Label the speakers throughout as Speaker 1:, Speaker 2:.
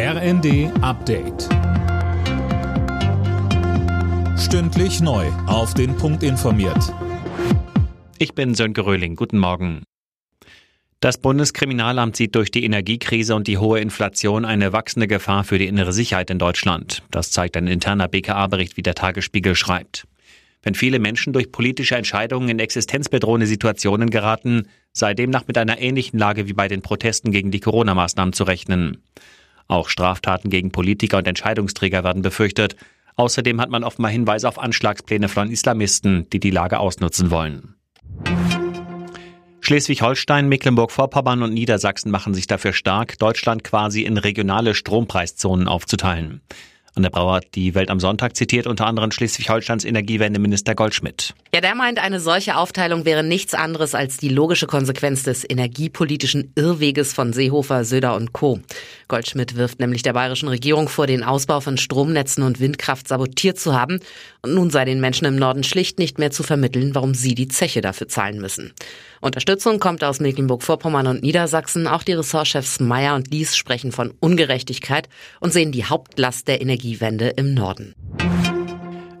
Speaker 1: RND Update. Stündlich neu. Auf den Punkt informiert.
Speaker 2: Ich bin Sönke Röhling. Guten Morgen. Das Bundeskriminalamt sieht durch die Energiekrise und die hohe Inflation eine wachsende Gefahr für die innere Sicherheit in Deutschland. Das zeigt ein interner BKA-Bericht, wie der Tagesspiegel schreibt. Wenn viele Menschen durch politische Entscheidungen in existenzbedrohende Situationen geraten, sei demnach mit einer ähnlichen Lage wie bei den Protesten gegen die Corona-Maßnahmen zu rechnen. Auch Straftaten gegen Politiker und Entscheidungsträger werden befürchtet. Außerdem hat man offenbar Hinweise auf Anschlagspläne von Islamisten, die die Lage ausnutzen wollen. Schleswig-Holstein, Mecklenburg-Vorpommern und Niedersachsen machen sich dafür stark, Deutschland quasi in regionale Strompreiszonen aufzuteilen. Anne Brauer hat die Welt am Sonntag zitiert unter anderem Schleswig-Holsteins Energiewendeminister Goldschmidt.
Speaker 3: Ja, der meint, eine solche Aufteilung wäre nichts anderes als die logische Konsequenz des energiepolitischen Irrweges von Seehofer, Söder und Co. Goldschmidt wirft nämlich der bayerischen Regierung vor, den Ausbau von Stromnetzen und Windkraft sabotiert zu haben. Und nun sei den Menschen im Norden schlicht nicht mehr zu vermitteln, warum sie die Zeche dafür zahlen müssen. Unterstützung kommt aus Mecklenburg-Vorpommern und Niedersachsen. Auch die Ressortchefs Meyer und Lies sprechen von Ungerechtigkeit und sehen die Hauptlast der Energiewende im Norden.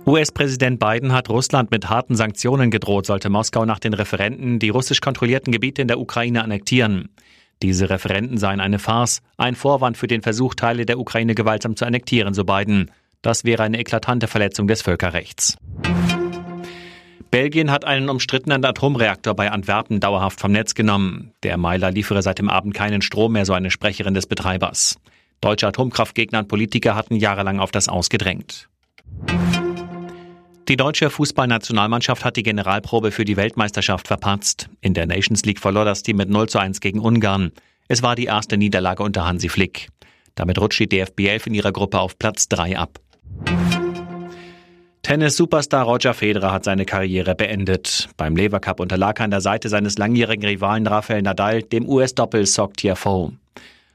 Speaker 2: US-Präsident Biden hat Russland mit harten Sanktionen gedroht, sollte Moskau nach den Referenten die russisch kontrollierten Gebiete in der Ukraine annektieren. Diese Referenten seien eine Farce, ein Vorwand für den Versuch, Teile der Ukraine gewaltsam zu annektieren, so Biden. Das wäre eine eklatante Verletzung des Völkerrechts. Belgien hat einen umstrittenen Atomreaktor bei Antwerpen dauerhaft vom Netz genommen. Der Meiler liefere seit dem Abend keinen Strom mehr, so eine Sprecherin des Betreibers. Deutsche Atomkraftgegner und Politiker hatten jahrelang auf das ausgedrängt. Die deutsche Fußballnationalmannschaft hat die Generalprobe für die Weltmeisterschaft verpatzt. In der Nations League verlor das Team mit 0 zu 1 gegen Ungarn. Es war die erste Niederlage unter Hansi Flick. Damit rutscht die DFB 11 in ihrer Gruppe auf Platz 3 ab. Tennis-Superstar Roger Federer hat seine Karriere beendet. Beim Lever Cup unterlag er an der Seite seines langjährigen Rivalen Rafael Nadal dem US-Doppel Sock Tiafoe.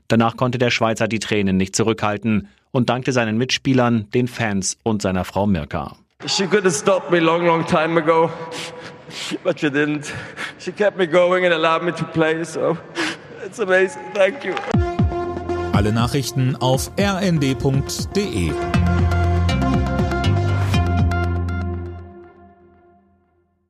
Speaker 2: Danach konnte der Schweizer die Tränen nicht zurückhalten und dankte seinen Mitspielern, den Fans und seiner Frau Mirka.
Speaker 4: She could have stopped me long, long time ago, but she didn't. She kept me going and allowed me to play, so it's amazing. Thank you.
Speaker 1: Alle Nachrichten auf rnd.de